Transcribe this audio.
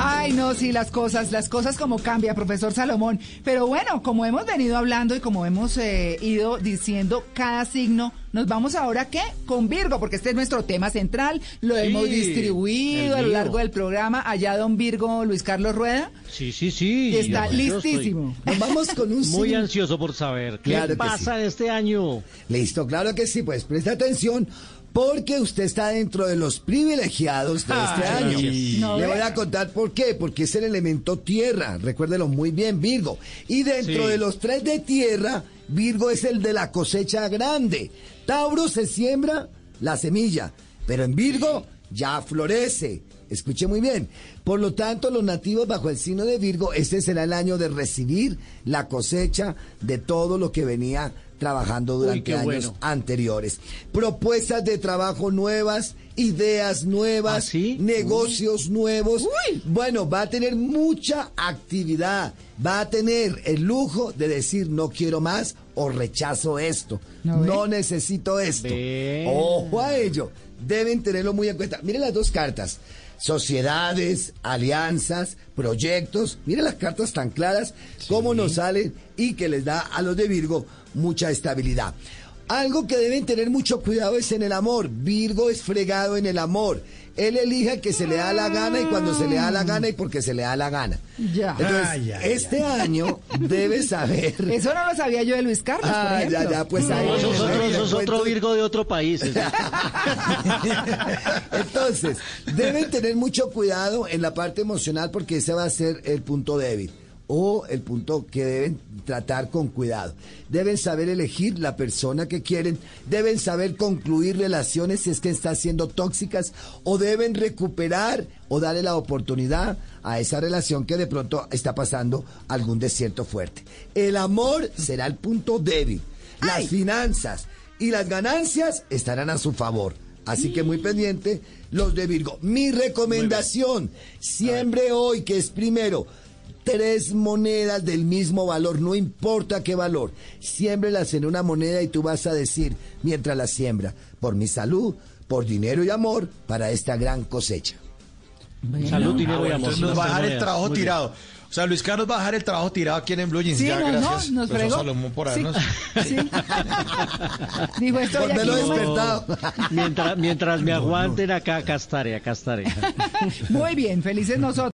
Ay, no, sí, las cosas, las cosas como cambia, profesor Salomón. Pero bueno, como hemos venido hablando y como hemos eh, ido diciendo cada signo, nos vamos ahora, ¿qué? Con Virgo, porque este es nuestro tema central, lo Sí, hemos distribuido a lo largo del programa. Allá don Virgo Luis Carlos Rueda Sí, sí, sí. y está estoy listísimo. Nos vamos con un Muy ansioso por saber qué Claro que pasa este año. Listo, claro que sí, pues presta atención. Porque usted está dentro de los privilegiados de este Ay, año. gracias. Le voy a contar por qué. Porque es el elemento tierra. Recuérdelo muy bien, Virgo. Y dentro Sí. de los tres de tierra, Virgo es el de la cosecha grande. Tauro se siembra la semilla. Pero en Virgo ya florece. Escuche muy bien. Por lo tanto, los nativos bajo el signo de Virgo, este será el año de recibir la cosecha de todo lo que venía trabajando durante años bueno. anteriores. Propuestas de trabajo nuevas, ideas nuevas, ¿Ah, sí? negocios nuevos. Bueno, va a tener mucha actividad. Va a tener el lujo de decir no quiero más o rechazo esto. ¿No necesito esto. Ojo a ello. Deben tenerlo muy en cuenta. Miren las dos cartas. Sociedades, alianzas, proyectos. Miren las cartas tan claras, cómo nos salen y que les da a los de Virgo mucha estabilidad. Algo que deben tener mucho cuidado es en el amor. Virgo es fregado en el amor. Él elige que se le da la gana y cuando se le da la gana y porque se le da la gana. Ya. Entonces, ay, este año debe saber. Eso no lo sabía yo de Luis Carlos, Ah, ya, ejemplo. ya, pues ahí. Es otro, le eso es otro cuento. Virgo de otro país. Entonces, deben tener mucho cuidado en la parte emocional porque ese va a ser el punto débil o el punto que deben tratar con cuidado. Deben saber elegir la persona que quieren, deben saber concluir relaciones si es que están siendo tóxicas o deben recuperar o darle la oportunidad a esa relación que de pronto está pasando algún desierto fuerte. El amor será el punto débil. Las Ay. finanzas y las ganancias estarán a su favor. Así que muy pendiente los de Virgo. Mi recomendación, siempre hoy, que es primero, tres monedas del mismo valor, no importa qué valor, siémbrelas en una moneda y tú vas a decir, mientras la siembra, por mi salud, por dinero y amor, para esta gran cosecha. Salud, dinero y Ah, bueno, amor. entonces nos va a dejar el trabajo Muy bien. tirado. O sea, Luis Carlos va a dejar el trabajo tirado aquí en Blue Jeans. Sí, ya, no, no, gracias. nos profesor fregó. Salomón por Sí. habernos- Sí. Dijo, estoy Por aquí. verlo nomás. despertado. Mientras, mientras me aguanten acá, acá estaré, acá estaré. Muy bien, felices nosotros.